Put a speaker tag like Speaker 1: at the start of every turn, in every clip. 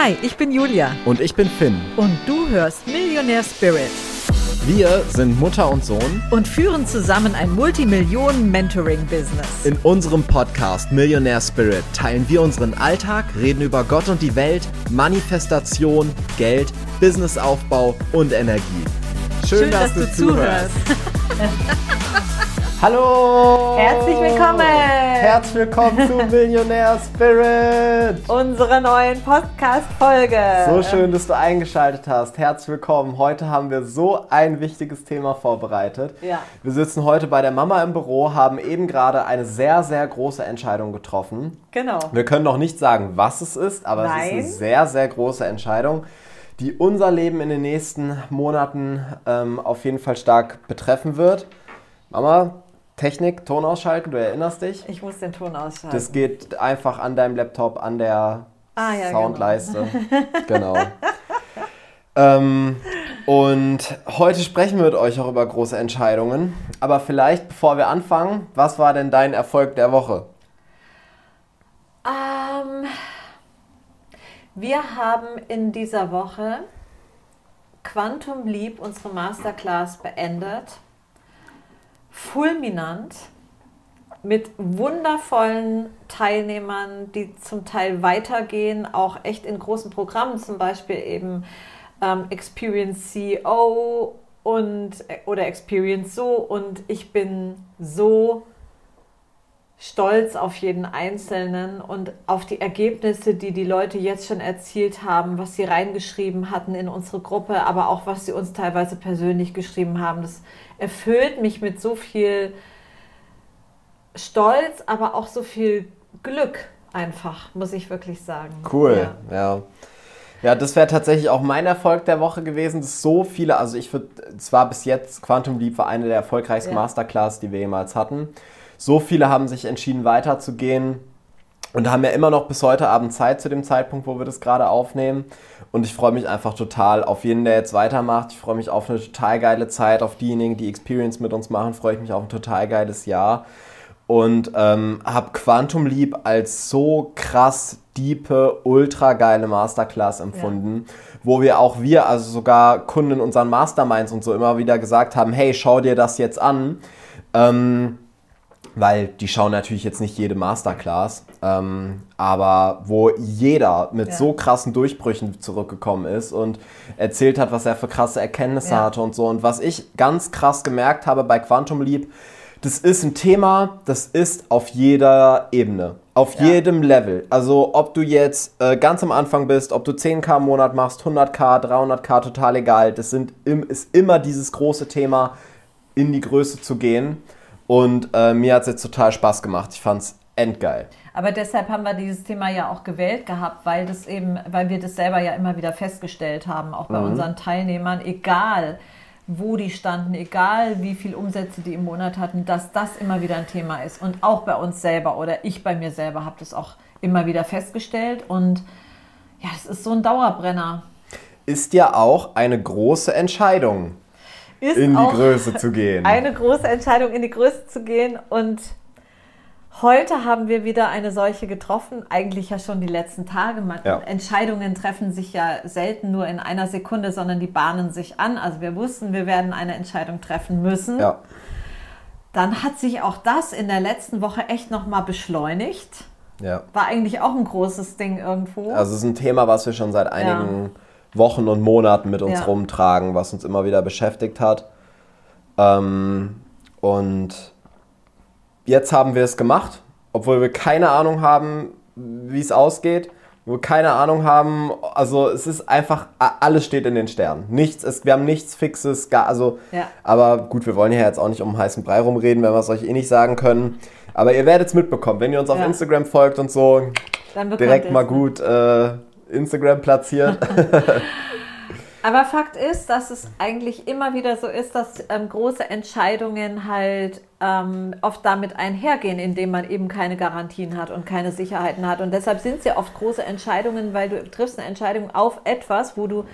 Speaker 1: Hi, ich bin Julia.
Speaker 2: Und ich bin Finn.
Speaker 1: Und du hörst Millionär Spirit.
Speaker 2: Wir sind Mutter und Sohn
Speaker 1: und führen zusammen ein Multimillionen-Mentoring-Business.
Speaker 2: In unserem Podcast Millionär Spirit teilen wir unseren Alltag, reden über Gott und die Welt, Manifestation, Geld, Businessaufbau und Energie.
Speaker 1: Schön, Schön dass, dass, du, du zuhörst.
Speaker 2: Hallo!
Speaker 1: Herzlich willkommen!
Speaker 2: Herzlich willkommen zu Millionär Spirit!
Speaker 1: Unsere neuen Podcast-Folge.
Speaker 2: So schön, dass du eingeschaltet hast. Herzlich willkommen. Heute haben wir so ein wichtiges Thema vorbereitet.
Speaker 1: Ja.
Speaker 2: Wir sitzen heute bei der Mama im Büro, haben eben gerade eine sehr, sehr große Entscheidung getroffen.
Speaker 1: Genau.
Speaker 2: Wir können noch nicht sagen, was es ist, aber
Speaker 1: Nein.
Speaker 2: es ist eine sehr, sehr große Entscheidung die unser Leben in den nächsten Monaten ähm, auf jeden Fall stark betreffen wird. Mama, Technik, Ton ausschalten, du erinnerst dich?
Speaker 1: Ich muss den Ton ausschalten.
Speaker 2: Das geht einfach an deinem Laptop, an der
Speaker 1: ah, ja,
Speaker 2: Soundleiste. Genau. genau. ähm, und heute sprechen wir mit euch auch über große Entscheidungen. Aber vielleicht, bevor wir anfangen, was war denn dein Erfolg der Woche?
Speaker 1: Ähm, wir haben in dieser Woche Quantum Leap, unsere Masterclass, beendet fulminant mit wundervollen Teilnehmern, die zum Teil weitergehen, auch echt in großen Programmen, zum Beispiel eben ähm, Experience CEO und oder Experience so und ich bin so stolz auf jeden Einzelnen und auf die Ergebnisse, die die Leute jetzt schon erzielt haben, was sie reingeschrieben hatten in unsere Gruppe, aber auch was sie uns teilweise persönlich geschrieben haben. Das erfüllt mich mit so viel Stolz, aber auch so viel Glück einfach, muss ich wirklich sagen.
Speaker 2: Cool, ja. ja. Ja, das wäre tatsächlich auch mein Erfolg der Woche gewesen, dass so viele, also ich würde, zwar bis jetzt, Quantum Leap war eine der erfolgreichsten ja. Masterclass, die wir jemals hatten. So viele haben sich entschieden, weiterzugehen und haben ja immer noch bis heute Abend Zeit zu dem Zeitpunkt, wo wir das gerade aufnehmen. Und ich freue mich einfach total auf jeden, der jetzt weitermacht. Ich freue mich auf eine total geile Zeit, auf diejenigen, die Experience mit uns machen, freue ich mich auf ein total geiles Jahr. Und ähm, habe Quantum Leap als so krass diepe, ultra geile Masterclass empfunden, ja. wo wir auch wir, also sogar Kunden in unseren Masterminds und so immer wieder gesagt haben, hey, schau dir das jetzt an. Ähm, weil die schauen natürlich jetzt nicht jede Masterclass, ähm, aber wo jeder mit ja. so krassen Durchbrüchen zurückgekommen ist und erzählt hat, was er für krasse Erkenntnisse ja. hatte und so. Und was ich ganz krass gemerkt habe bei Quantum Leap, das ist ein Thema, das ist auf jeder Ebene, auf ja. jedem Level. Also ob du jetzt äh, ganz am Anfang bist, ob du 10k im Monat machst, 100k, 300k, total egal. Das sind, ist immer dieses große Thema, in die Größe zu gehen. Und äh, mir hat es jetzt total Spaß gemacht. Ich fand es endgeil.
Speaker 1: Aber deshalb haben wir dieses Thema ja auch gewählt gehabt, weil das eben, weil wir das selber ja immer wieder festgestellt haben, auch bei mhm. unseren Teilnehmern, egal wo die standen, egal wie viel Umsätze die im Monat hatten, dass das immer wieder ein Thema ist. Und auch bei uns selber oder ich bei mir selber habe das auch immer wieder festgestellt. Und ja, es ist so ein Dauerbrenner.
Speaker 2: Ist ja auch eine große Entscheidung
Speaker 1: ist
Speaker 2: in die Größe zu gehen.
Speaker 1: Eine große Entscheidung, in die Größe zu gehen. Und heute haben wir wieder eine solche getroffen. Eigentlich ja schon die letzten Tage. Ja. Entscheidungen treffen sich ja selten nur in einer Sekunde, sondern die bahnen sich an. Also wir wussten, wir werden eine Entscheidung treffen müssen.
Speaker 2: Ja.
Speaker 1: Dann hat sich auch das in der letzten Woche echt nochmal beschleunigt.
Speaker 2: Ja.
Speaker 1: War eigentlich auch ein großes Ding irgendwo.
Speaker 2: Also es ist ein Thema, was wir schon seit einigen ja Wochen und Monaten mit uns ja. rumtragen, was uns immer wieder beschäftigt hat. Ähm, und jetzt haben wir es gemacht, obwohl wir keine Ahnung haben, wie es ausgeht, wo wir keine Ahnung haben. Also es ist einfach, alles steht in den Sternen. Nichts ist, wir haben nichts Fixes, gar, also,
Speaker 1: ja.
Speaker 2: aber gut, wir wollen ja jetzt auch nicht um heißen Brei rumreden, wenn wir es euch eh nicht sagen können. Aber ihr werdet es mitbekommen, wenn ihr uns auf ja. Instagram folgt und so, direkt mal gut äh, Instagram platziert.
Speaker 1: Aber Fakt ist, dass es eigentlich immer wieder so ist, dass ähm, große Entscheidungen halt ähm, oft damit einhergehen, indem man eben keine Garantien hat und keine Sicherheiten hat. Und deshalb sind es ja oft große Entscheidungen, weil du triffst eine Entscheidung auf etwas, wo du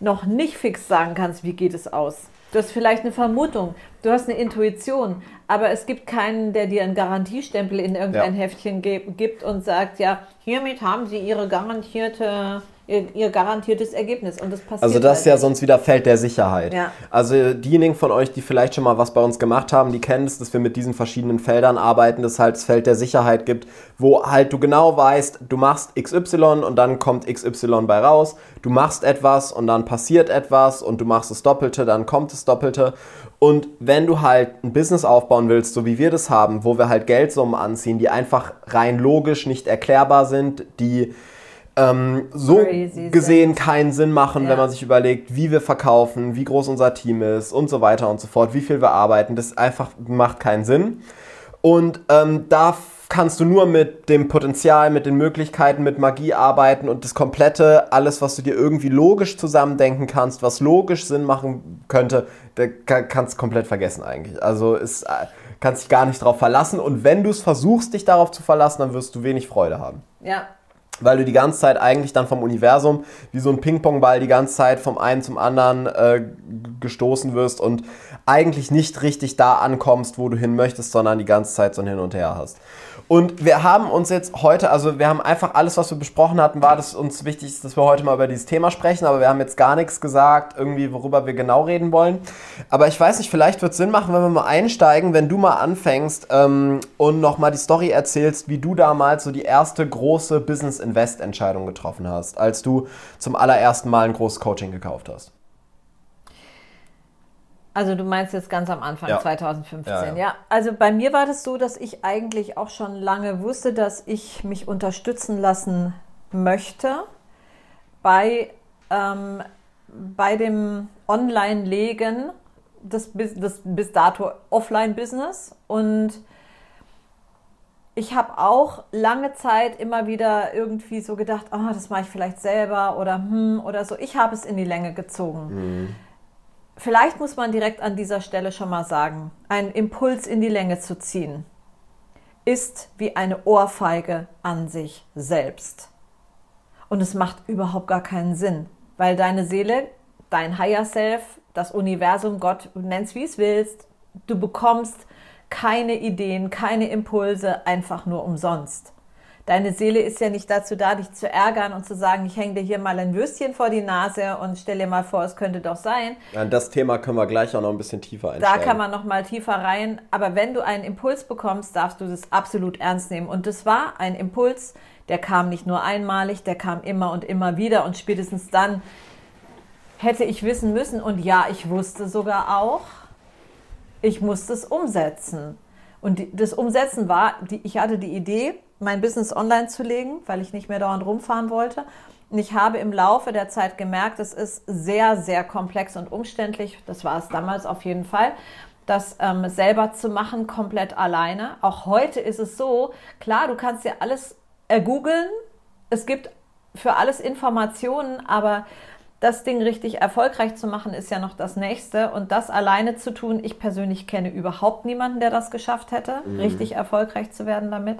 Speaker 1: noch nicht fix sagen kannst, wie geht es aus. Du hast vielleicht eine Vermutung, du hast eine Intuition, aber es gibt keinen, der dir einen Garantiestempel in irgendein ja. Heftchen gibt und sagt, ja, hiermit haben Sie Ihre garantierte ihr, ihr garantiertes Ergebnis und das passiert.
Speaker 2: Also das
Speaker 1: halt
Speaker 2: ist ja sonst wieder Feld der Sicherheit.
Speaker 1: Ja.
Speaker 2: Also diejenigen von euch, die vielleicht schon mal was bei uns gemacht haben, die kennen es, dass wir mit diesen verschiedenen Feldern arbeiten, dass es halt das Feld der Sicherheit gibt, wo halt du genau weißt, du machst XY und dann kommt XY bei raus. Du machst etwas und dann passiert etwas und du machst das Doppelte, dann kommt das Doppelte. Und wenn du halt ein Business aufbauen willst, so wie wir das haben, wo wir halt Geldsummen anziehen, die einfach rein logisch nicht erklärbar sind, die ähm, so
Speaker 1: Crazy
Speaker 2: gesehen keinen Sinn machen,
Speaker 1: Ja.
Speaker 2: wenn man sich überlegt, wie wir verkaufen, wie groß unser Team ist und so weiter und so fort, wie viel wir arbeiten. Das einfach macht keinen Sinn. Und ähm, da kannst du nur mit dem Potenzial, mit den Möglichkeiten, mit Magie arbeiten und das komplette, alles, was du dir irgendwie logisch zusammendenken kannst, was logisch Sinn machen könnte, kannst du komplett vergessen eigentlich. Also es äh, kannst dich gar nicht darauf verlassen und wenn du es versuchst, dich darauf zu verlassen, dann wirst du wenig Freude haben
Speaker 1: Ja,
Speaker 2: weil du die ganze Zeit eigentlich dann vom Universum wie so ein Ping-Pong-Ball die ganze Zeit vom einen zum anderen äh, gestoßen wirst und eigentlich nicht richtig da ankommst, wo du hin möchtest, sondern die ganze Zeit so ein Hin und Her hast. Und wir haben uns jetzt heute, also wir haben einfach alles, was wir besprochen hatten, war das uns wichtig, dass wir heute mal über dieses Thema sprechen, aber wir haben jetzt gar nichts gesagt, irgendwie, worüber wir genau reden wollen. Aber ich weiß nicht, vielleicht wird es Sinn machen, wenn wir mal einsteigen, wenn du mal anfängst ähm, und nochmal die Story erzählst, wie du damals so die erste große Business-Invest-Entscheidung getroffen hast, als du zum allerersten Mal ein großes Coaching gekauft hast.
Speaker 1: Also du meinst jetzt ganz am Anfang,
Speaker 2: Ja.
Speaker 1: 2015.
Speaker 2: Ja,
Speaker 1: Ja,
Speaker 2: ja.
Speaker 1: also bei mir war das so, dass ich eigentlich auch schon lange wusste, dass ich mich unterstützen lassen möchte bei, ähm, bei dem Online-Legen des, bis- des bis dato Offline-Business und ich habe auch lange Zeit immer wieder irgendwie so gedacht, ah, das mache ich vielleicht selber oder hm oder so. Ich habe es in die Länge gezogen. Vielleicht muss man direkt an dieser Stelle schon mal sagen, einen Impuls in die Länge zu ziehen, ist wie eine Ohrfeige an sich selbst. Und es macht überhaupt gar keinen Sinn, weil deine Seele, dein Higher Self, das Universum, Gott, nenn's wie es willst, du bekommst keine Ideen, keine Impulse einfach nur umsonst. Deine Seele ist ja nicht dazu da, dich zu ärgern und zu sagen, ich hänge dir hier mal ein Würstchen vor die Nase und stell dir mal vor, es könnte doch sein.
Speaker 2: An das Thema können wir gleich auch noch ein bisschen tiefer
Speaker 1: Da
Speaker 2: einsteigen.
Speaker 1: kann man noch mal tiefer rein. Aber wenn du einen Impuls bekommst, darfst du das absolut ernst nehmen. Und das war ein Impuls, der kam nicht nur einmalig, der kam immer und immer wieder. Und spätestens dann hätte ich wissen müssen. Und ja, ich wusste sogar auch, ich musste es umsetzen. Und das Umsetzen war, die, ich hatte die Idee, mein Business online zu legen, weil ich nicht mehr dauernd rumfahren wollte. Und ich habe im Laufe der Zeit gemerkt, es ist sehr, sehr komplex und umständlich. Das war es damals auf jeden Fall. Das ähm, selber zu machen, komplett alleine. Auch heute ist es so, klar, du kannst dir alles ergoogeln. Es gibt für alles Informationen, aber das Ding richtig erfolgreich zu machen, ist ja noch das nächste. Und das alleine zu tun, ich persönlich kenne überhaupt niemanden, der das geschafft hätte, richtig erfolgreich zu werden damit.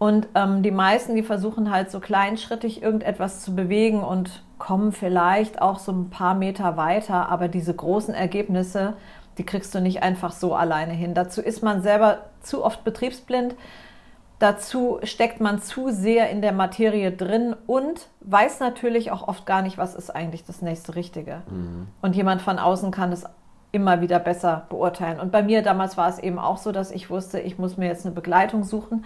Speaker 1: Und ähm, die meisten, die versuchen halt so kleinschrittig irgendetwas zu bewegen und kommen vielleicht auch so ein paar Meter weiter, aber diese großen Ergebnisse, die kriegst du nicht einfach so alleine hin. Dazu ist man selber zu oft betriebsblind. Dazu steckt man zu sehr in der Materie drin und weiß natürlich auch oft gar nicht, was ist eigentlich das nächste Richtige. Und jemand von außen kann es immer wieder besser beurteilen. Und bei mir damals war es eben auch so, dass ich wusste, ich muss mir jetzt eine Begleitung suchen.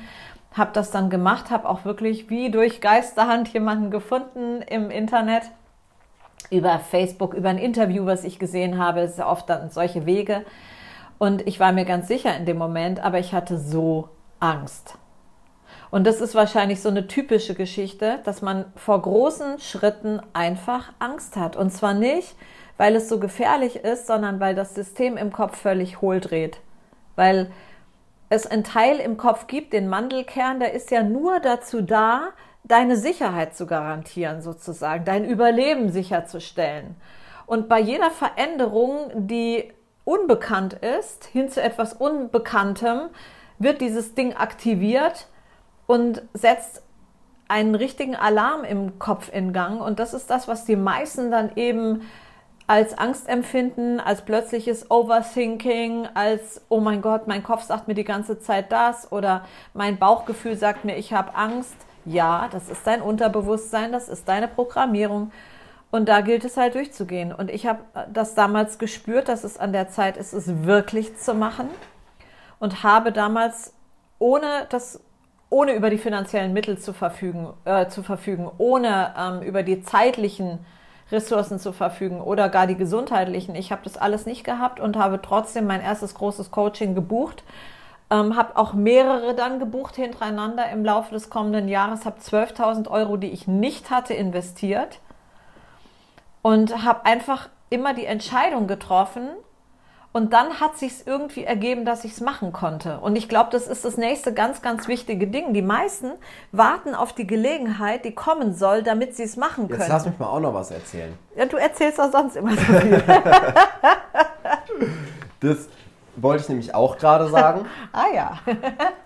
Speaker 1: Habe das dann gemacht, habe auch wirklich wie durch Geisterhand jemanden gefunden im Internet, über Facebook, über ein Interview, was ich gesehen habe. Es ist oft dann solche Wege. Und ich war mir ganz sicher in dem Moment, aber ich hatte so Angst. Und das ist wahrscheinlich so eine typische Geschichte, dass man vor großen Schritten einfach Angst hat. Und zwar nicht, weil es so gefährlich ist, sondern weil das System im Kopf völlig hohl dreht. Weil es einen Teil im Kopf gibt, den Mandelkern, der ist ja nur dazu da, deine Sicherheit zu garantieren, sozusagen, dein Überleben sicherzustellen. Und bei jeder Veränderung, die unbekannt ist, hin zu etwas Unbekanntem, wird dieses Ding aktiviert und setzt einen richtigen Alarm im Kopf in Gang. Und das ist das, was die meisten dann eben als Angst empfinden, als plötzliches Overthinking, als, oh mein Gott, mein Kopf sagt mir die ganze Zeit das oder mein Bauchgefühl sagt mir, ich habe Angst. Ja, das ist dein Unterbewusstsein, das ist deine Programmierung. Und da gilt es halt durchzugehen. Und ich habe das damals gespürt, dass es an der Zeit ist, es wirklich zu machen. Und habe damals, ohne das, ohne über die finanziellen Mittel zu verfügen, äh, zu verfügen ohne ähm, über die zeitlichen Ressourcen zu verfügen oder gar die gesundheitlichen. Ich habe das alles nicht gehabt und habe trotzdem mein erstes großes Coaching gebucht. Ähm, habe auch mehrere dann gebucht hintereinander im Laufe des kommenden Jahres. Habe 12.000 Euro, die ich nicht hatte, investiert und habe einfach immer die Entscheidung getroffen. Und dann hat sich irgendwie ergeben, dass ich es machen konnte. Und ich glaube, das ist das nächste ganz, ganz wichtige Ding. Die meisten warten auf die Gelegenheit, die kommen soll, damit sie es machen können.
Speaker 2: Jetzt lass mich mal auch noch was erzählen.
Speaker 1: Ja, du erzählst doch sonst immer so viel.
Speaker 2: das wollte ich nämlich auch gerade sagen.
Speaker 1: ah ja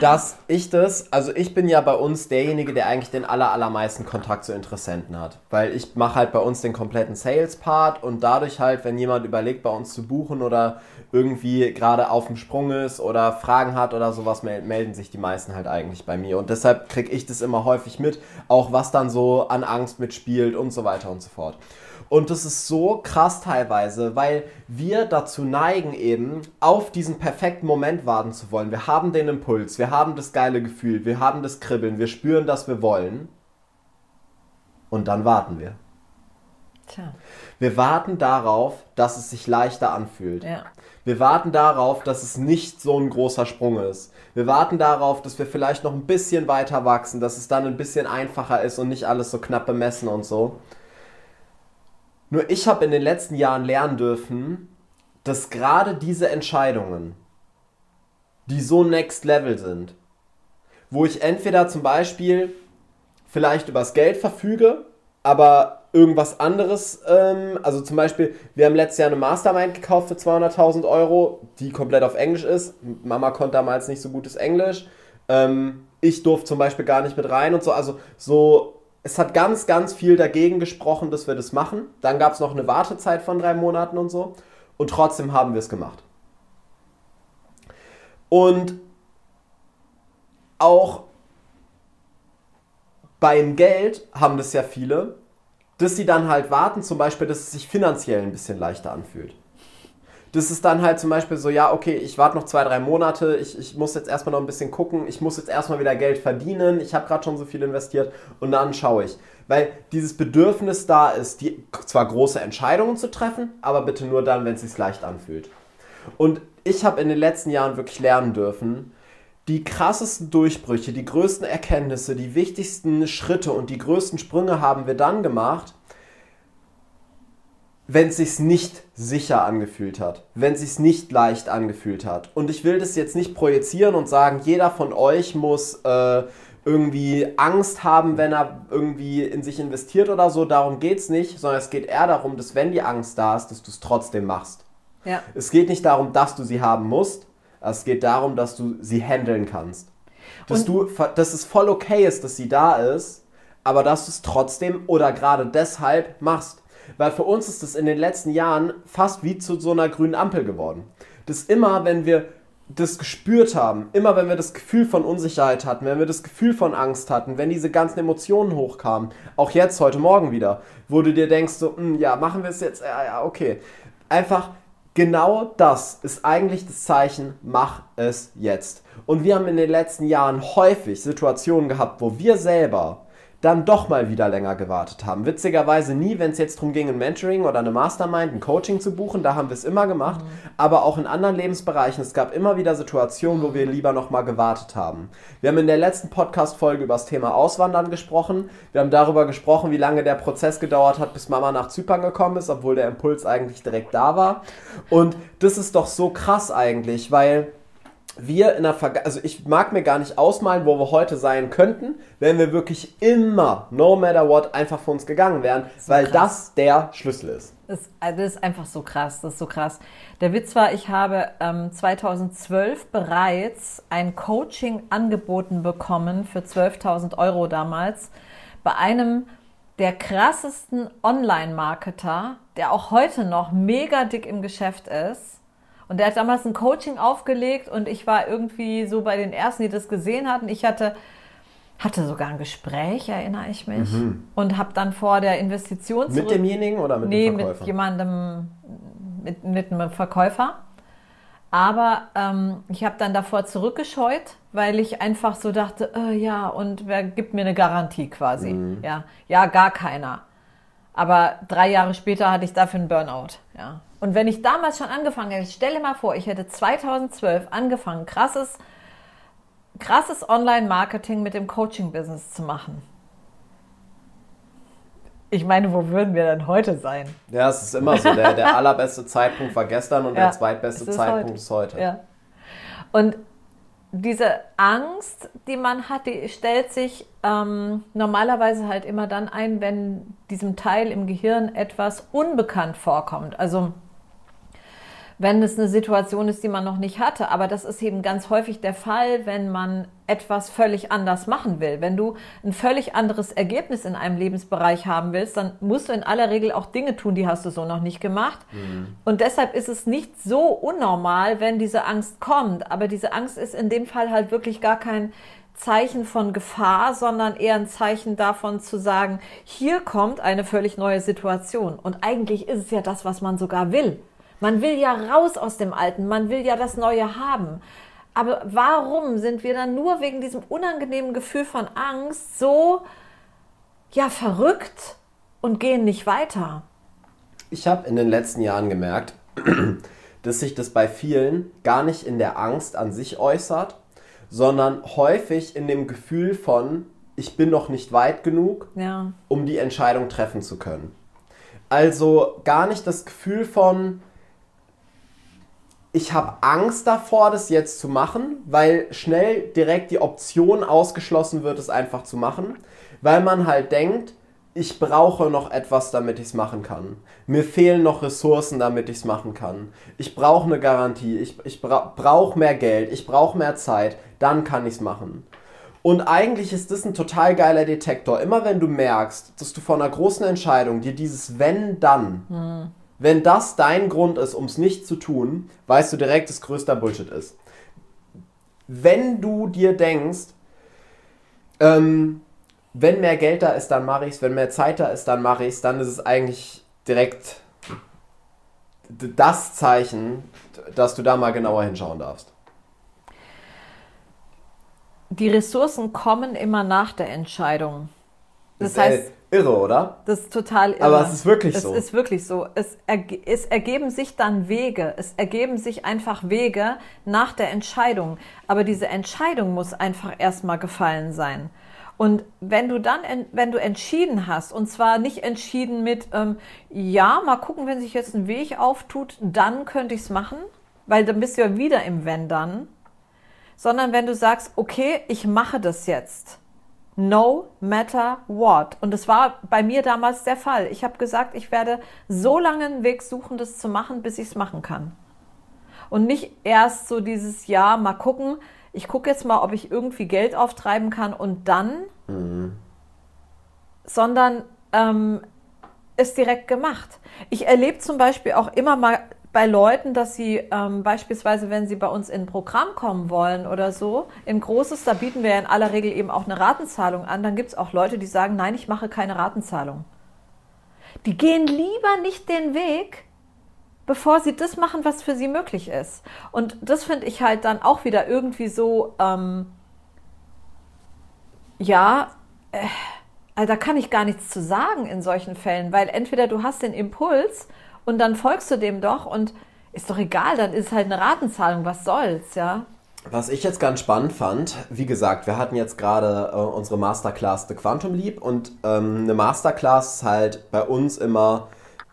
Speaker 2: dass ich das, also ich bin ja bei uns derjenige, der eigentlich den aller, allermeisten Kontakt zu Interessenten hat. Weil ich mache halt bei uns den kompletten Sales-Part und dadurch halt, wenn jemand überlegt, bei uns zu buchen oder irgendwie gerade auf dem Sprung ist oder Fragen hat oder sowas, melden sich die meisten halt eigentlich bei mir. Und deshalb kriege ich das immer häufig mit, auch was dann so an Angst mitspielt und so weiter und so fort. Und das ist so krass teilweise, weil wir dazu neigen, eben auf diesen perfekten Moment warten zu wollen. Wir haben den Impuls, wir haben das geile Gefühl, wir haben das Kribbeln, wir spüren, dass wir wollen. Und dann warten wir. Tja. Wir warten darauf, dass es sich leichter anfühlt. Ja. Wir warten darauf, dass es nicht so ein großer Sprung ist. Wir warten darauf, dass wir vielleicht noch ein bisschen weiter wachsen, dass es dann ein bisschen einfacher ist und nicht alles so knapp bemessen und so. Nur ich habe in den letzten Jahren lernen dürfen, dass gerade diese Entscheidungen, die so next level sind, wo ich entweder zum Beispiel vielleicht übers Geld verfüge, aber irgendwas anderes, ähm, also zum Beispiel, wir haben letztes Jahr eine Mastermind gekauft für 200.000 Euro, die komplett auf Englisch ist. Mama konnte damals nicht so gutes Englisch. Ähm, ich durfte zum Beispiel gar nicht mit rein und so. Also so es hat ganz, ganz viel dagegen gesprochen, dass wir das machen. Dann gab es noch eine Wartezeit von drei Monaten und so. Und trotzdem haben wir es gemacht. Und auch beim Geld haben das ja viele, dass sie dann halt warten, zum Beispiel, dass es sich finanziell ein bisschen leichter anfühlt das ist dann halt zum Beispiel so, ja, okay, ich warte noch zwei, drei Monate, ich, ich muss jetzt erstmal noch ein bisschen gucken, ich muss jetzt erstmal wieder Geld verdienen, ich habe gerade schon so viel investiert und dann schaue ich. Weil dieses Bedürfnis da ist, die zwar große Entscheidungen zu treffen, aber bitte nur dann, wenn es sich leicht anfühlt. Und ich habe in den letzten Jahren wirklich lernen dürfen, die krassesten Durchbrüche, die größten Erkenntnisse, die wichtigsten Schritte und die größten Sprünge haben wir dann gemacht, wenn es sich nicht sicher angefühlt hat, wenn es sich nicht leicht angefühlt hat. Und ich will das jetzt nicht projizieren und sagen, jeder von euch muss äh, irgendwie Angst haben, wenn er irgendwie in sich investiert oder so. Darum geht es nicht, sondern es geht eher darum, dass wenn die Angst da ist, dass du es trotzdem machst. Ja. Es geht nicht darum, dass du sie haben musst, es geht darum, dass du sie handeln kannst. Dass, du, dass es voll okay ist, dass sie da ist, aber dass du es trotzdem oder gerade deshalb machst. Weil für uns ist es in den letzten Jahren fast wie zu so einer grünen Ampel geworden. Dass immer, wenn wir das gespürt haben, immer wenn wir das Gefühl von Unsicherheit hatten, wenn wir das Gefühl von Angst hatten, wenn diese ganzen Emotionen hochkamen, auch jetzt, heute Morgen wieder, wo du dir denkst, so, hm, ja, machen wir es jetzt, ja, ja, okay. Einfach genau das ist eigentlich das Zeichen, mach es jetzt. Und wir haben in den letzten Jahren häufig Situationen gehabt, wo wir selber dann doch mal wieder länger gewartet haben. Witzigerweise nie, wenn es jetzt darum ging, ein Mentoring oder eine Mastermind, ein Coaching zu buchen, da haben wir es immer gemacht, mhm. aber auch in anderen Lebensbereichen. Es gab immer wieder Situationen, wo wir lieber noch mal gewartet haben. Wir haben in der letzten Podcast-Folge über das Thema Auswandern gesprochen. Wir haben darüber gesprochen, wie lange der Prozess gedauert hat, bis Mama nach Zypern gekommen ist, obwohl der Impuls eigentlich direkt da war. Und das ist doch so krass eigentlich, weil wir in der Vergangenheit, also ich mag mir gar nicht ausmalen, wo wir heute sein könnten, wenn wir wirklich immer, no matter what, einfach für uns gegangen wären, so weil krass. das der Schlüssel ist.
Speaker 1: Das, also das, ist einfach so krass, das ist so krass. Der Witz war, ich habe ähm, 2012 bereits ein Coaching angeboten bekommen für 12.000 Euro damals bei einem der krassesten Online-Marketer, der auch heute noch mega dick im Geschäft ist und der hat damals ein Coaching aufgelegt und ich war irgendwie so bei den ersten, die das gesehen hatten. Ich hatte hatte sogar ein Gespräch, erinnere ich mich, mhm. und habe dann vor der Investition
Speaker 2: Mit demjenigen oder mit
Speaker 1: nee,
Speaker 2: dem Verkäufer?
Speaker 1: mit jemandem, mit, mit einem Verkäufer. Aber ähm, ich habe dann davor zurückgescheut, weil ich einfach so dachte, äh, ja, und wer gibt mir eine Garantie quasi? Mhm. Ja, ja, gar keiner. Aber drei Jahre später hatte ich dafür einen Burnout. Ja. Und wenn ich damals schon angefangen hätte, stelle mal vor, ich hätte 2012 angefangen, krasses krasses Online-Marketing mit dem Coaching-Business zu machen. Ich meine, wo würden wir denn heute sein?
Speaker 2: Ja, es ist immer so. Der, der allerbeste Zeitpunkt war gestern und ja, der zweitbeste ist Zeitpunkt heute. ist heute.
Speaker 1: Ja. Und diese Angst, die man hat, die stellt sich ähm, normalerweise halt immer dann ein, wenn diesem Teil im Gehirn etwas unbekannt vorkommt. Also wenn es eine Situation ist, die man noch nicht hatte. Aber das ist eben ganz häufig der Fall, wenn man etwas völlig anders machen will. Wenn du ein völlig anderes Ergebnis in einem Lebensbereich haben willst, dann musst du in aller Regel auch Dinge tun, die hast du so noch nicht gemacht. Mhm. Und deshalb ist es nicht so unnormal, wenn diese Angst kommt. Aber diese Angst ist in dem Fall halt wirklich gar kein Zeichen von Gefahr, sondern eher ein Zeichen davon zu sagen, hier kommt eine völlig neue Situation. Und eigentlich ist es ja das, was man sogar will. Man will ja raus aus dem Alten, man will ja das Neue haben. Aber warum sind wir dann nur wegen diesem unangenehmen Gefühl von Angst so ja verrückt und gehen nicht weiter?
Speaker 2: Ich habe in den letzten Jahren gemerkt, dass sich das bei vielen gar nicht in der Angst an sich äußert, sondern häufig in dem Gefühl von, ich bin noch nicht weit genug, ja. um die Entscheidung treffen zu können. Also gar nicht das Gefühl von, ich habe Angst davor, das jetzt zu machen, weil schnell direkt die Option ausgeschlossen wird, es einfach zu machen, weil man halt denkt, ich brauche noch etwas, damit ich es machen kann. Mir fehlen noch Ressourcen, damit ich es machen kann. Ich brauche eine Garantie, ich, ich bra brauche mehr Geld, ich brauche mehr Zeit, dann kann ich es machen. Und eigentlich ist das ein total geiler Detektor. Immer wenn du merkst, dass du vor einer großen Entscheidung dir dieses Wenn dann hm wenn das dein Grund ist, um es nicht zu tun, weißt du direkt, dass größter Bullshit ist. Wenn du dir denkst, ähm, wenn mehr Geld da ist, dann mache ich es, wenn mehr Zeit da ist, dann mache ich es, dann ist es eigentlich direkt das Zeichen, dass du da mal genauer hinschauen darfst.
Speaker 1: Die Ressourcen kommen immer nach der Entscheidung.
Speaker 2: Das, das heißt, irre, oder?
Speaker 1: Das ist total irre.
Speaker 2: Aber es ist wirklich so.
Speaker 1: Es ist wirklich so. Es, erge es ergeben sich dann Wege. Es ergeben sich einfach Wege nach der Entscheidung. Aber diese Entscheidung muss einfach erstmal gefallen sein. Und wenn du dann, wenn du entschieden hast, und zwar nicht entschieden mit, ähm, ja, mal gucken, wenn sich jetzt ein Weg auftut, dann könnte ich es machen, weil dann bist du ja wieder im Wenn dann, sondern wenn du sagst, okay, ich mache das jetzt no matter what. Und das war bei mir damals der Fall. Ich habe gesagt, ich werde so lange einen Weg suchen, das zu machen, bis ich es machen kann. Und nicht erst so dieses Jahr mal gucken, ich gucke jetzt mal, ob ich irgendwie Geld auftreiben kann und dann, mhm. sondern ähm, ist direkt gemacht. Ich erlebe zum Beispiel auch immer mal bei Leuten, dass sie ähm, beispielsweise, wenn sie bei uns in ein Programm kommen wollen oder so, in großes, da bieten wir ja in aller Regel eben auch eine Ratenzahlung an, dann gibt es auch Leute, die sagen, nein, ich mache keine Ratenzahlung. Die gehen lieber nicht den Weg, bevor sie das machen, was für sie möglich ist. Und das finde ich halt dann auch wieder irgendwie so, ähm, ja, äh, also da kann ich gar nichts zu sagen in solchen Fällen, weil entweder du hast den Impuls und dann folgst du dem doch und ist doch egal, dann ist es halt eine Ratenzahlung, was soll's, ja.
Speaker 2: Was ich jetzt ganz spannend fand, wie gesagt, wir hatten jetzt gerade äh, unsere Masterclass The Quantum Leap und ähm, eine Masterclass ist halt bei uns immer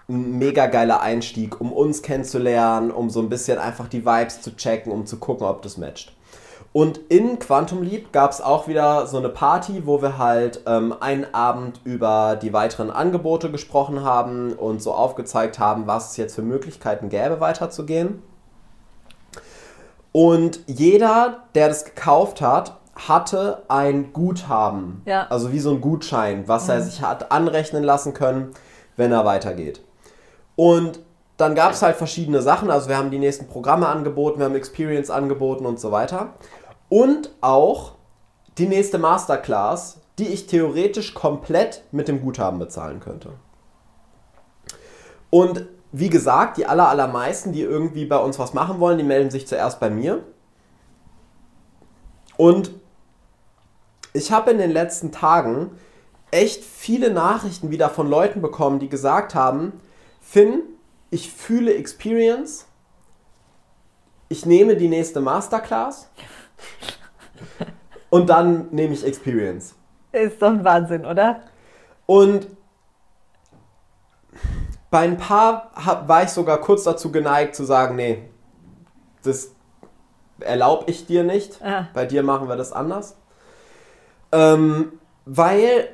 Speaker 2: ein mega geiler Einstieg, um uns kennenzulernen, um so ein bisschen einfach die Vibes zu checken, um zu gucken, ob das matcht. Und in Quantum Leap gab es auch wieder so eine Party, wo wir halt ähm, einen Abend über die weiteren Angebote gesprochen haben und so aufgezeigt haben, was es jetzt für Möglichkeiten gäbe, weiterzugehen. Und jeder, der das gekauft hat, hatte ein Guthaben. Ja. Also wie so ein Gutschein, was mhm. er sich hat anrechnen lassen können, wenn er weitergeht. Und dann gab es halt verschiedene Sachen. Also wir haben die nächsten Programme angeboten, wir haben Experience angeboten und so weiter. Und auch die nächste Masterclass, die ich theoretisch komplett mit dem Guthaben bezahlen könnte. Und wie gesagt, die aller, allermeisten, die irgendwie bei uns was machen wollen, die melden sich zuerst bei mir. Und ich habe in den letzten Tagen echt viele Nachrichten wieder von Leuten bekommen, die gesagt haben, Finn, ich fühle Experience, ich nehme die nächste Masterclass und dann nehme ich Experience.
Speaker 1: Ist doch ein Wahnsinn, oder?
Speaker 2: Und bei ein paar war ich sogar kurz dazu geneigt zu sagen, nee, das erlaube ich dir nicht. Ah. Bei dir machen wir das anders. Ähm, weil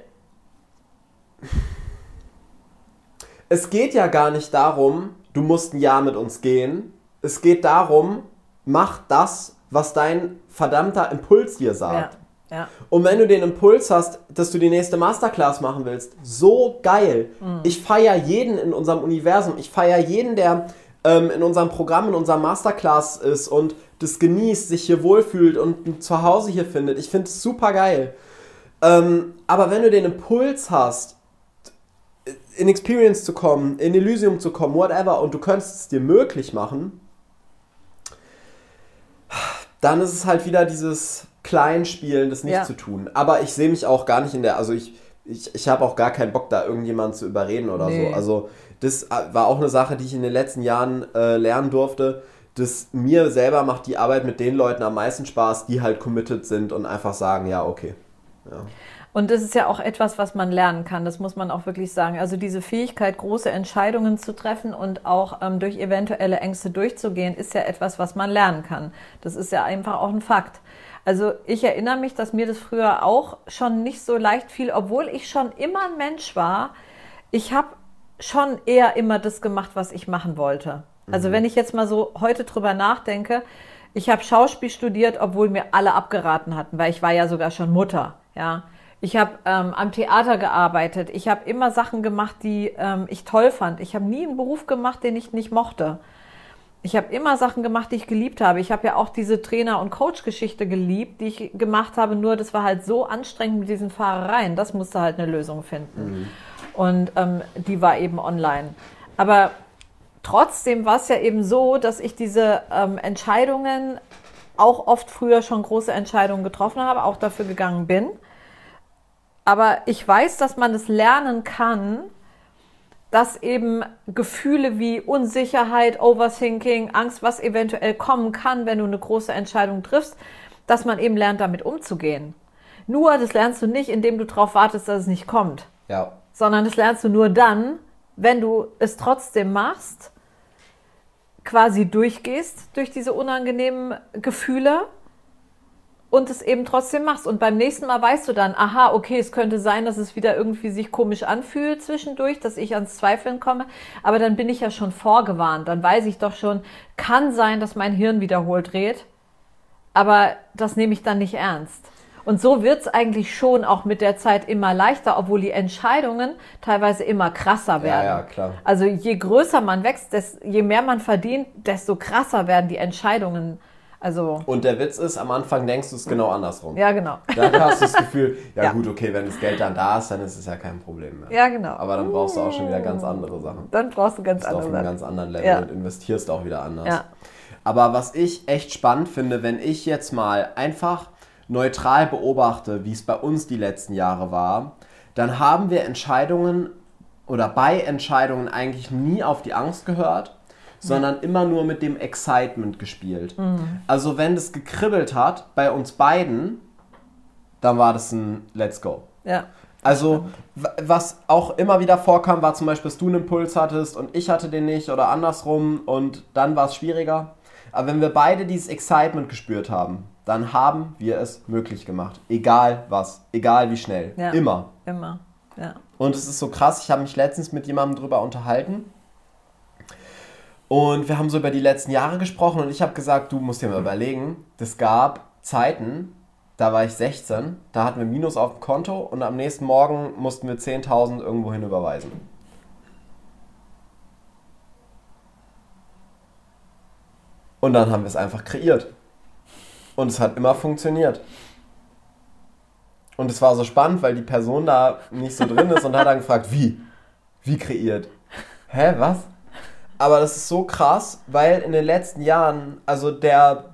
Speaker 2: es geht ja gar nicht darum, du musst ein Jahr mit uns gehen. Es geht darum, mach das, was dein verdammter Impuls dir sagt. Ja, ja. Und wenn du den Impuls hast, dass du die nächste Masterclass machen willst, so geil. Mhm. Ich feiere jeden in unserem Universum. Ich feiere jeden, der ähm, in unserem Programm, in unserem Masterclass ist und das genießt, sich hier wohlfühlt und ein Zuhause hier findet. Ich finde es super geil. Ähm, aber wenn du den Impuls hast, in Experience zu kommen, in Elysium zu kommen, whatever, und du könntest es dir möglich machen, dann ist es halt wieder dieses Kleinspielen, das nicht ja. zu tun. Aber ich sehe mich auch gar nicht in der, also ich, ich, ich habe auch gar keinen Bock, da irgendjemanden zu überreden oder nee. so. Also das war auch eine Sache, die ich in den letzten Jahren äh, lernen durfte. dass mir selber macht die Arbeit mit den Leuten am meisten Spaß, die halt committed sind und einfach sagen, ja, okay. Ja.
Speaker 1: Und das ist ja auch etwas, was man lernen kann, das muss man auch wirklich sagen. Also diese Fähigkeit, große Entscheidungen zu treffen und auch ähm, durch eventuelle Ängste durchzugehen, ist ja etwas, was man lernen kann. Das ist ja einfach auch ein Fakt. Also ich erinnere mich, dass mir das früher auch schon nicht so leicht fiel, obwohl ich schon immer ein Mensch war. Ich habe schon eher immer das gemacht, was ich machen wollte. Also mhm. wenn ich jetzt mal so heute drüber nachdenke, ich habe Schauspiel studiert, obwohl mir alle abgeraten hatten, weil ich war ja sogar schon Mutter. Ja, ich habe ähm, am Theater gearbeitet. Ich habe immer Sachen gemacht, die ähm, ich toll fand. Ich habe nie einen Beruf gemacht, den ich nicht mochte. Ich habe immer Sachen gemacht, die ich geliebt habe. Ich habe ja auch diese Trainer- und Coach-Geschichte geliebt, die ich gemacht habe. Nur das war halt so anstrengend mit diesen Fahrereien. Das musste halt eine Lösung finden. Mhm. Und ähm, die war eben online. Aber trotzdem war es ja eben so, dass ich diese ähm, Entscheidungen auch oft früher schon große Entscheidungen getroffen habe, auch dafür gegangen bin aber ich weiß, dass man es lernen kann, dass eben Gefühle wie Unsicherheit, Overthinking, Angst, was eventuell kommen kann, wenn du eine große Entscheidung triffst, dass man eben lernt, damit umzugehen. Nur, das lernst du nicht, indem du darauf wartest, dass es nicht kommt. Ja. Sondern das lernst du nur dann, wenn du es trotzdem machst, quasi durchgehst durch diese unangenehmen Gefühle und es eben trotzdem machst. Und beim nächsten Mal weißt du dann, aha, okay, es könnte sein, dass es wieder irgendwie sich komisch anfühlt zwischendurch, dass ich ans Zweifeln komme. Aber dann bin ich ja schon vorgewarnt. Dann weiß ich doch schon, kann sein, dass mein Hirn wiederholt dreht. Aber das nehme ich dann nicht ernst. Und so wird es eigentlich schon auch mit der Zeit immer leichter, obwohl die Entscheidungen teilweise immer krasser werden. Ja, ja, klar. Also je größer man wächst, desto, je mehr man verdient, desto krasser werden die Entscheidungen also
Speaker 2: und der Witz ist, am Anfang denkst du es genau andersrum.
Speaker 1: Ja, genau.
Speaker 2: Dann hast du das Gefühl, ja, ja, gut, okay, wenn das Geld dann da ist, dann ist es ja kein Problem mehr.
Speaker 1: Ja, genau.
Speaker 2: Aber dann brauchst du auch schon wieder ganz andere Sachen.
Speaker 1: Dann brauchst du ganz
Speaker 2: andere
Speaker 1: Sachen.
Speaker 2: auf einem ganz anderen Level ja. und investierst auch wieder anders. Ja. Aber was ich echt spannend finde, wenn ich jetzt mal einfach neutral beobachte, wie es bei uns die letzten Jahre war, dann haben wir Entscheidungen oder bei Entscheidungen eigentlich nie auf die Angst gehört, sondern immer nur mit dem Excitement gespielt. Mhm. Also wenn es gekribbelt hat bei uns beiden, dann war das ein Let's Go. Ja. Also, was auch immer wieder vorkam, war zum Beispiel, dass du einen Impuls hattest und ich hatte den nicht oder andersrum und dann war es schwieriger. Aber wenn wir beide dieses Excitement gespürt haben, dann haben wir es möglich gemacht. Egal was, egal wie schnell. Ja. Immer.
Speaker 1: Immer. Ja.
Speaker 2: Und es ist so krass, ich habe mich letztens mit jemandem drüber unterhalten und wir haben so über die letzten Jahre gesprochen und ich habe gesagt, du musst dir mal überlegen, es gab Zeiten, da war ich 16, da hatten wir Minus auf dem Konto und am nächsten Morgen mussten wir 10.000 irgendwo hin überweisen. Und dann haben wir es einfach kreiert. Und es hat immer funktioniert. Und es war so spannend, weil die Person da nicht so drin ist und hat dann gefragt, wie? Wie kreiert? Hä, was? Aber das ist so krass, weil in den letzten Jahren, also der,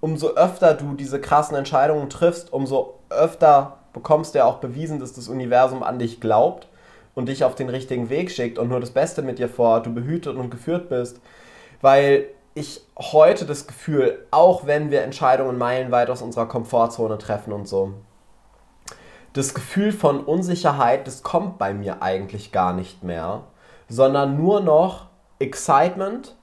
Speaker 2: umso öfter du diese krassen Entscheidungen triffst, umso öfter bekommst du ja auch bewiesen, dass das Universum an dich glaubt und dich auf den richtigen Weg schickt und nur das Beste mit dir vor, du behütet und geführt bist. Weil ich heute das Gefühl, auch wenn wir Entscheidungen meilenweit aus unserer Komfortzone treffen und so, das Gefühl von Unsicherheit, das kommt bei mir eigentlich gar nicht mehr, sondern nur noch Excitement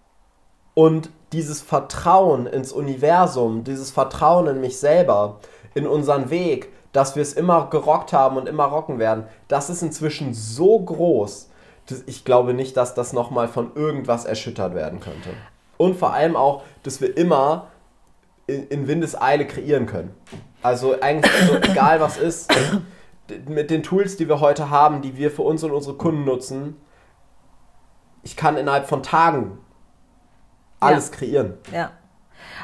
Speaker 2: und dieses Vertrauen ins Universum, dieses Vertrauen in mich selber, in unseren Weg, dass wir es immer gerockt haben und immer rocken werden, das ist inzwischen so groß, dass ich glaube nicht, dass das nochmal von irgendwas erschüttert werden könnte. Und vor allem auch, dass wir immer in, in Windeseile kreieren können. Also eigentlich so egal was ist, mit den Tools, die wir heute haben, die wir für uns und unsere Kunden nutzen, ich kann innerhalb von Tagen alles
Speaker 1: ja.
Speaker 2: kreieren.
Speaker 1: Ja.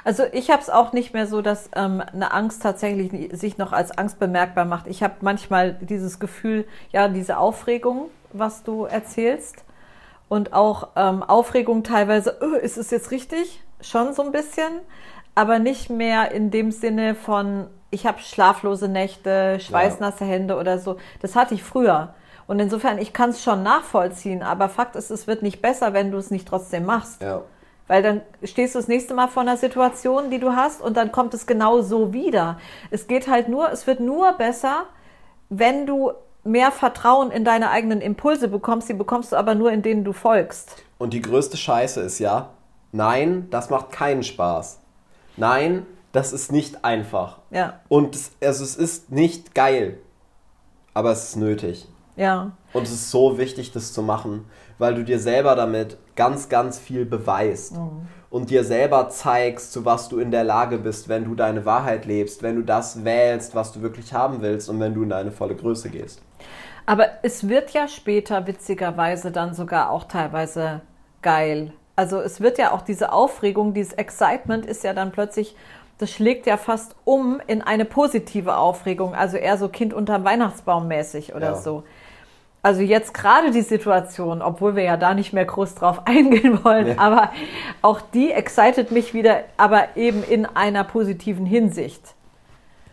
Speaker 1: Also ich habe es auch nicht mehr so, dass ähm, eine Angst tatsächlich sich noch als Angst bemerkbar macht. Ich habe manchmal dieses Gefühl, ja, diese Aufregung, was du erzählst. Und auch ähm, Aufregung teilweise, oh, ist es jetzt richtig? Schon so ein bisschen, aber nicht mehr in dem Sinne von, ich habe schlaflose Nächte, schweißnasse ja. Hände oder so. Das hatte ich früher. Und insofern, ich kann es schon nachvollziehen, aber Fakt ist, es wird nicht besser, wenn du es nicht trotzdem machst. Ja. Weil dann stehst du das nächste Mal vor einer Situation, die du hast, und dann kommt es genau so wieder. Es geht halt nur, es wird nur besser, wenn du mehr Vertrauen in deine eigenen Impulse bekommst. Die bekommst du aber nur, in denen du folgst.
Speaker 2: Und die größte Scheiße ist ja, nein, das macht keinen Spaß. Nein, das ist nicht einfach. Ja. Und es, also es ist nicht geil, aber es ist nötig. Ja. Und es ist so wichtig, das zu machen, weil du dir selber damit ganz, ganz viel beweist mhm. und dir selber zeigst, zu was du in der Lage bist, wenn du deine Wahrheit lebst, wenn du das wählst, was du wirklich haben willst und wenn du in deine volle Größe gehst.
Speaker 1: Aber es wird ja später witzigerweise dann sogar auch teilweise geil. Also es wird ja auch diese Aufregung, dieses Excitement ist ja dann plötzlich das schlägt ja fast um in eine positive Aufregung, also eher so Kind unterm Weihnachtsbaum mäßig oder ja. so. Also jetzt gerade die Situation, obwohl wir ja da nicht mehr groß drauf eingehen wollen, ja. aber auch die excited mich wieder, aber eben in einer positiven Hinsicht.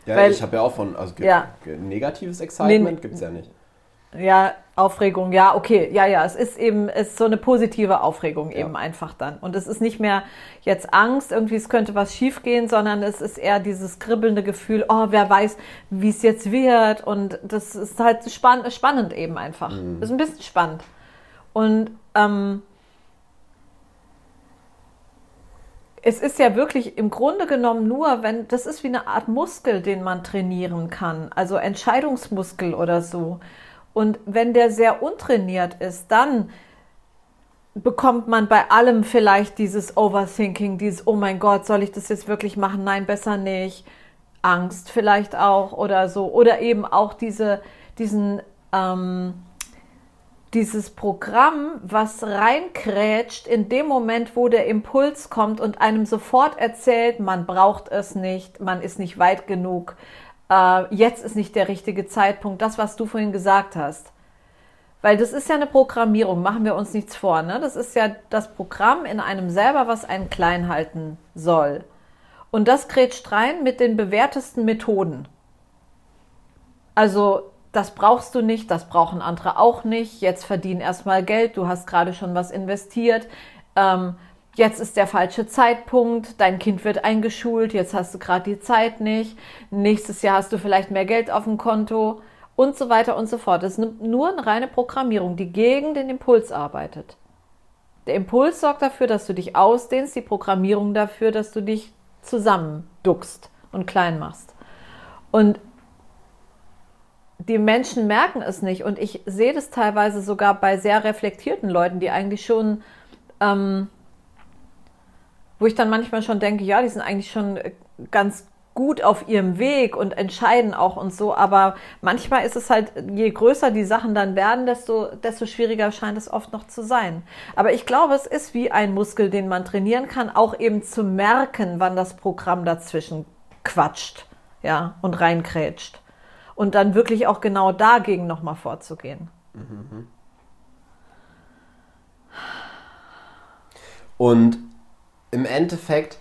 Speaker 2: Ja, Weil, ich habe ja auch von, also ja. negatives Excitement nee, gibt es ja nicht.
Speaker 1: Ja, Aufregung, ja, okay, ja, ja, es ist eben, es ist so eine positive Aufregung ja. eben einfach dann. Und es ist nicht mehr jetzt Angst, irgendwie es könnte was schiefgehen, sondern es ist eher dieses kribbelnde Gefühl, oh, wer weiß, wie es jetzt wird. Und das ist halt spann spannend eben einfach. Mhm. Ist ein bisschen spannend. Und ähm, es ist ja wirklich im Grunde genommen nur, wenn, das ist wie eine Art Muskel, den man trainieren kann, also Entscheidungsmuskel oder so. Und wenn der sehr untrainiert ist, dann bekommt man bei allem vielleicht dieses Overthinking, dieses, oh mein Gott, soll ich das jetzt wirklich machen? Nein, besser nicht. Angst vielleicht auch oder so. Oder eben auch diese, diesen, ähm, dieses Programm, was reinkrätscht in dem Moment, wo der Impuls kommt und einem sofort erzählt, man braucht es nicht, man ist nicht weit genug, äh, jetzt ist nicht der richtige Zeitpunkt, das, was du vorhin gesagt hast. Weil das ist ja eine Programmierung, machen wir uns nichts vor. Ne? Das ist ja das Programm in einem selber, was einen klein halten soll. Und das grätscht rein mit den bewährtesten Methoden. Also, das brauchst du nicht, das brauchen andere auch nicht. Jetzt verdienen erstmal Geld, du hast gerade schon was investiert. Ähm, jetzt ist der falsche Zeitpunkt, dein Kind wird eingeschult, jetzt hast du gerade die Zeit nicht, nächstes Jahr hast du vielleicht mehr Geld auf dem Konto und so weiter und so fort. Das ist nur eine reine Programmierung, die gegen den Impuls arbeitet. Der Impuls sorgt dafür, dass du dich ausdehnst, die Programmierung dafür, dass du dich zusammenduckst und klein machst. Und die Menschen merken es nicht. Und ich sehe das teilweise sogar bei sehr reflektierten Leuten, die eigentlich schon ähm, wo ich dann manchmal schon denke, ja, die sind eigentlich schon äh, ganz gut auf ihrem Weg und entscheiden auch und so, aber manchmal ist es halt, je größer die Sachen dann werden, desto, desto schwieriger scheint es oft noch zu sein. Aber ich glaube, es ist wie ein Muskel, den man trainieren kann, auch eben zu merken, wann das Programm dazwischen quatscht, ja, und reinkrätscht. Und dann wirklich auch genau dagegen nochmal vorzugehen.
Speaker 2: Und im Endeffekt,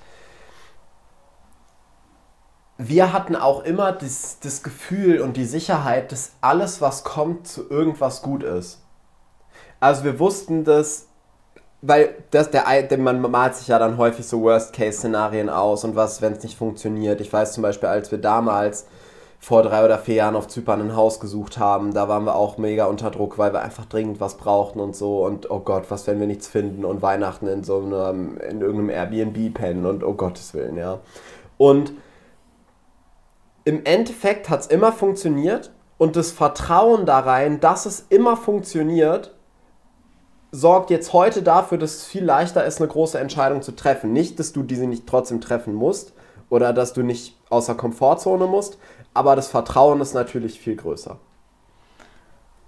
Speaker 2: wir hatten auch immer das, das Gefühl und die Sicherheit, dass alles, was kommt, zu irgendwas gut ist. Also wir wussten das, weil das, der, der, man malt sich ja dann häufig so Worst-Case-Szenarien aus und was, wenn es nicht funktioniert. Ich weiß zum Beispiel, als wir damals vor drei oder vier Jahren auf Zypern ein Haus gesucht haben, da waren wir auch mega unter Druck, weil wir einfach dringend was brauchten und so und oh Gott, was, wenn wir nichts finden und Weihnachten in so einem, in irgendeinem Airbnb pennen und oh Gottes Willen, ja. Und im Endeffekt hat es immer funktioniert und das Vertrauen da rein, dass es immer funktioniert, sorgt jetzt heute dafür, dass es viel leichter ist, eine große Entscheidung zu treffen. Nicht, dass du diese nicht trotzdem treffen musst oder dass du nicht außer Komfortzone musst, aber das Vertrauen ist natürlich viel größer.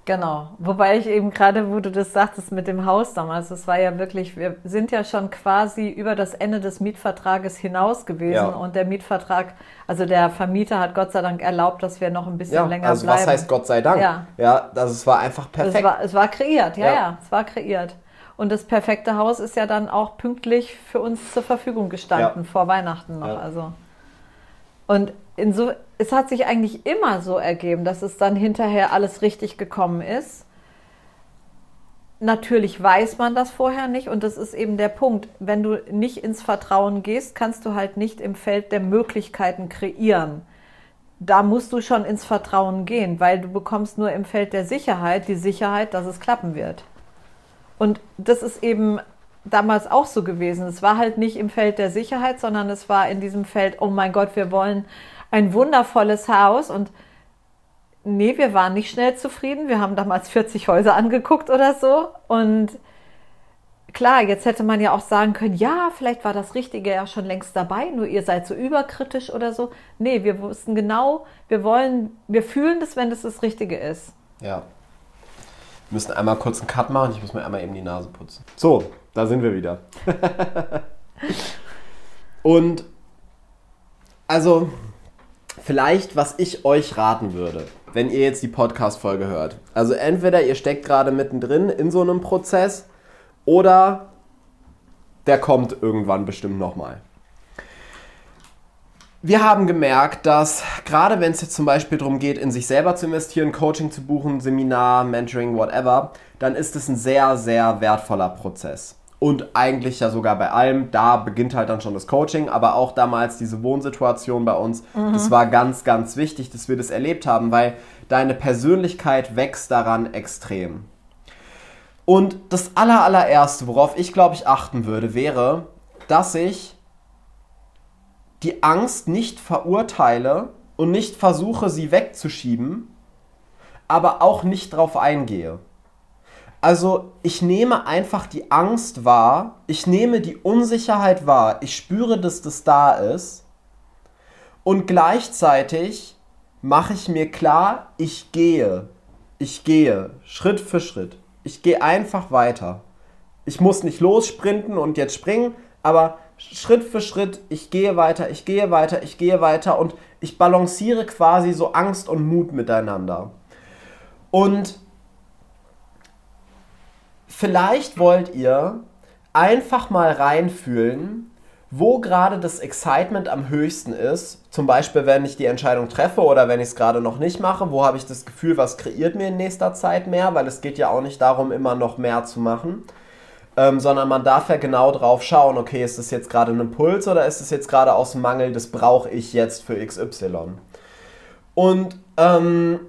Speaker 1: Genau, wobei ich eben gerade, wo du das sagtest mit dem Haus damals, das war ja wirklich, wir sind ja schon quasi über das Ende des Mietvertrages hinaus gewesen ja. und der Mietvertrag, also der Vermieter hat Gott sei Dank erlaubt, dass wir noch ein bisschen ja, länger also bleiben. Also
Speaker 2: was heißt Gott sei Dank? Ja, ja das, es war einfach perfekt.
Speaker 1: Es war, es war kreiert, ja, ja, ja, es war kreiert. Und das perfekte Haus ist ja dann auch pünktlich für uns zur Verfügung gestanden, vor Weihnachten noch. Also. Und inso, es hat sich eigentlich immer so ergeben, dass es dann hinterher alles richtig gekommen ist. Natürlich weiß man das vorher nicht und das ist eben der Punkt. Wenn du nicht ins Vertrauen gehst, kannst du halt nicht im Feld der Möglichkeiten kreieren. Da musst du schon ins Vertrauen gehen, weil du bekommst nur im Feld der Sicherheit die Sicherheit, dass es klappen wird. Und das ist eben damals auch so gewesen. Es war halt nicht im Feld der Sicherheit, sondern es war in diesem Feld, oh mein Gott, wir wollen ein wundervolles Haus und nee, wir waren nicht schnell zufrieden. Wir haben damals 40 Häuser angeguckt oder so und klar, jetzt hätte man ja auch sagen können, ja, vielleicht war das Richtige ja schon längst dabei, nur ihr seid so überkritisch oder so. Nee, wir wussten genau, wir wollen, wir fühlen das, wenn das das Richtige ist.
Speaker 2: Ja. Wir müssen einmal kurz einen Cut machen, ich muss mir einmal eben die Nase putzen. So, da sind wir wieder. Und also vielleicht, was ich euch raten würde, wenn ihr jetzt die Podcast-Folge hört. Also entweder ihr steckt gerade mittendrin in so einem Prozess oder der kommt irgendwann bestimmt nochmal. Wir haben gemerkt, dass gerade wenn es jetzt zum Beispiel darum geht, in sich selber zu investieren, Coaching zu buchen, Seminar, Mentoring, whatever, dann ist es ein sehr, sehr wertvoller Prozess und eigentlich ja sogar bei allem, da beginnt halt dann schon das Coaching, aber auch damals diese Wohnsituation bei uns, mhm. das war ganz, ganz wichtig, dass wir das erlebt haben, weil deine Persönlichkeit wächst daran extrem. Und das aller, allererste, worauf ich glaube ich achten würde, wäre, dass ich die Angst nicht verurteile und nicht versuche, sie wegzuschieben, aber auch nicht drauf eingehe. Also ich nehme einfach die Angst wahr, ich nehme die Unsicherheit wahr, ich spüre, dass das da ist und gleichzeitig mache ich mir klar, ich gehe, ich gehe Schritt für Schritt. Ich gehe einfach weiter. Ich muss nicht lossprinten und jetzt springen, aber Schritt für Schritt, ich gehe weiter, ich gehe weiter, ich gehe weiter und ich balanciere quasi so Angst und Mut miteinander. Und vielleicht wollt ihr einfach mal reinfühlen, wo gerade das Excitement am höchsten ist. Zum Beispiel, wenn ich die Entscheidung treffe oder wenn ich es gerade noch nicht mache. Wo habe ich das Gefühl, was kreiert mir in nächster Zeit mehr? Weil es geht ja auch nicht darum, immer noch mehr zu machen. Ähm, sondern man darf ja genau drauf schauen, okay, ist das jetzt gerade ein Impuls oder ist das jetzt gerade aus Mangel, das brauche ich jetzt für XY. Und ähm,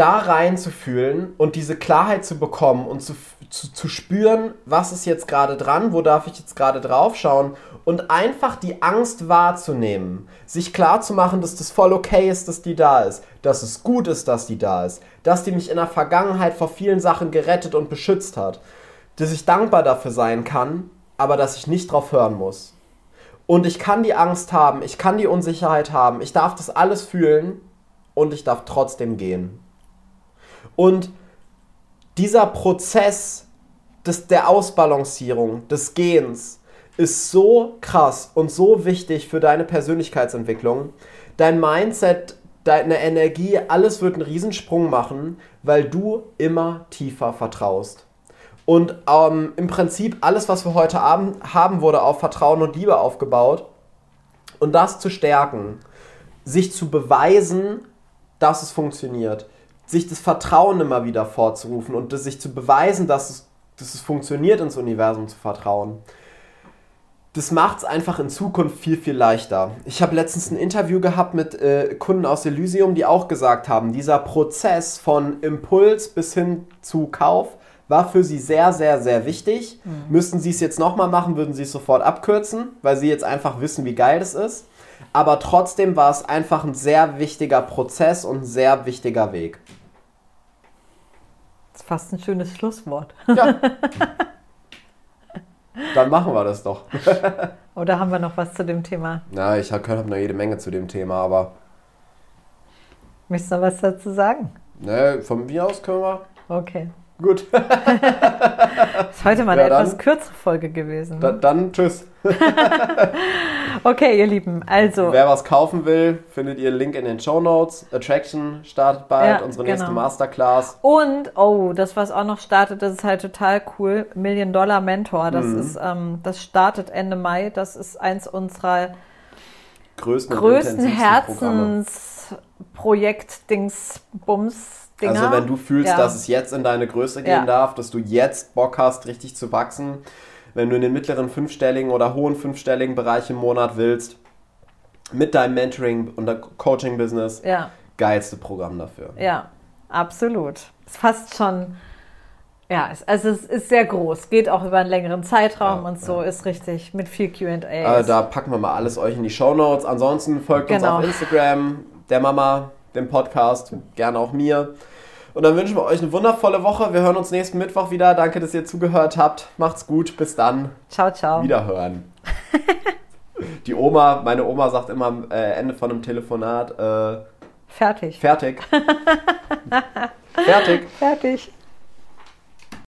Speaker 2: da reinzufühlen und diese Klarheit zu bekommen und zu, zu, zu spüren, was ist jetzt gerade dran, wo darf ich jetzt gerade drauf schauen und einfach die Angst wahrzunehmen, sich klar zu machen, dass das voll okay ist, dass die da ist, dass es gut ist, dass die da ist, dass die mich in der Vergangenheit vor vielen Sachen gerettet und beschützt hat, dass ich dankbar dafür sein kann, aber dass ich nicht drauf hören muss. Und ich kann die Angst haben, ich kann die Unsicherheit haben, ich darf das alles fühlen und ich darf trotzdem gehen. Und dieser Prozess des, der Ausbalancierung, des Gehens, ist so krass und so wichtig für deine Persönlichkeitsentwicklung. Dein Mindset deine Energie, alles wird einen Riesensprung machen, weil du immer tiefer vertraust. Und ähm, im Prinzip alles, was wir heute Abend haben, wurde auf Vertrauen und Liebe aufgebaut. Und das zu stärken, sich zu beweisen, dass es funktioniert, sich das Vertrauen immer wieder vorzurufen und sich zu beweisen, dass es, dass es funktioniert, ins Universum zu vertrauen das macht es einfach in Zukunft viel, viel leichter. Ich habe letztens ein Interview gehabt mit äh, Kunden aus Elysium, die auch gesagt haben, dieser Prozess von Impuls bis hin zu Kauf war für sie sehr, sehr, sehr wichtig. Mhm. Müssten sie es jetzt nochmal machen, würden sie es sofort abkürzen, weil sie jetzt einfach wissen, wie geil das ist. Aber trotzdem war es einfach ein sehr wichtiger Prozess und ein sehr wichtiger Weg.
Speaker 1: Fast ein schönes Schlusswort. Ja.
Speaker 2: Dann machen wir das doch.
Speaker 1: Oder haben wir noch was zu dem Thema?
Speaker 2: Na, ich habe hab noch jede Menge zu dem Thema, aber.
Speaker 1: Möchtest du noch was dazu sagen?
Speaker 2: Ne, von mir aus können wir.
Speaker 1: Okay.
Speaker 2: Gut.
Speaker 1: ist heute mal eine ja, etwas kürzere Folge gewesen.
Speaker 2: Ne? Da, dann tschüss.
Speaker 1: Okay, ihr Lieben, also.
Speaker 2: Wer was kaufen will, findet ihr Link in den Show Notes. Attraction startet bald, ja, unsere genau. nächste Masterclass.
Speaker 1: Und, oh, das, was auch noch startet, das ist halt total cool. Million Dollar Mentor, das mhm. ist, ähm, das startet Ende Mai. Das ist eins unserer größten, größten Herzensprojekt-Dingsbums.
Speaker 2: Also wenn du fühlst, ja. dass es jetzt in deine Größe gehen ja. darf, dass du jetzt Bock hast, richtig zu wachsen, wenn du in den mittleren fünfstelligen oder hohen fünfstelligen Bereich im Monat willst, mit deinem Mentoring und Coaching-Business, ja. geilste Programm dafür.
Speaker 1: Ja, absolut. Ist fast schon, ja, also es ist sehr groß, geht auch über einen längeren Zeitraum ja, und so, ja. ist richtig mit viel QA.
Speaker 2: Äh, da packen wir mal alles euch in die Show Notes. Ansonsten folgt genau. uns auf Instagram, der Mama, dem Podcast, gerne auch mir. Und dann wünschen wir euch eine wundervolle Woche. Wir hören uns nächsten Mittwoch wieder. Danke, dass ihr zugehört habt. Macht's gut. Bis dann.
Speaker 1: Ciao, ciao.
Speaker 2: Wiederhören. Die Oma, meine Oma sagt immer am äh, Ende von einem Telefonat: äh,
Speaker 1: Fertig.
Speaker 2: Fertig. fertig.
Speaker 1: Fertig.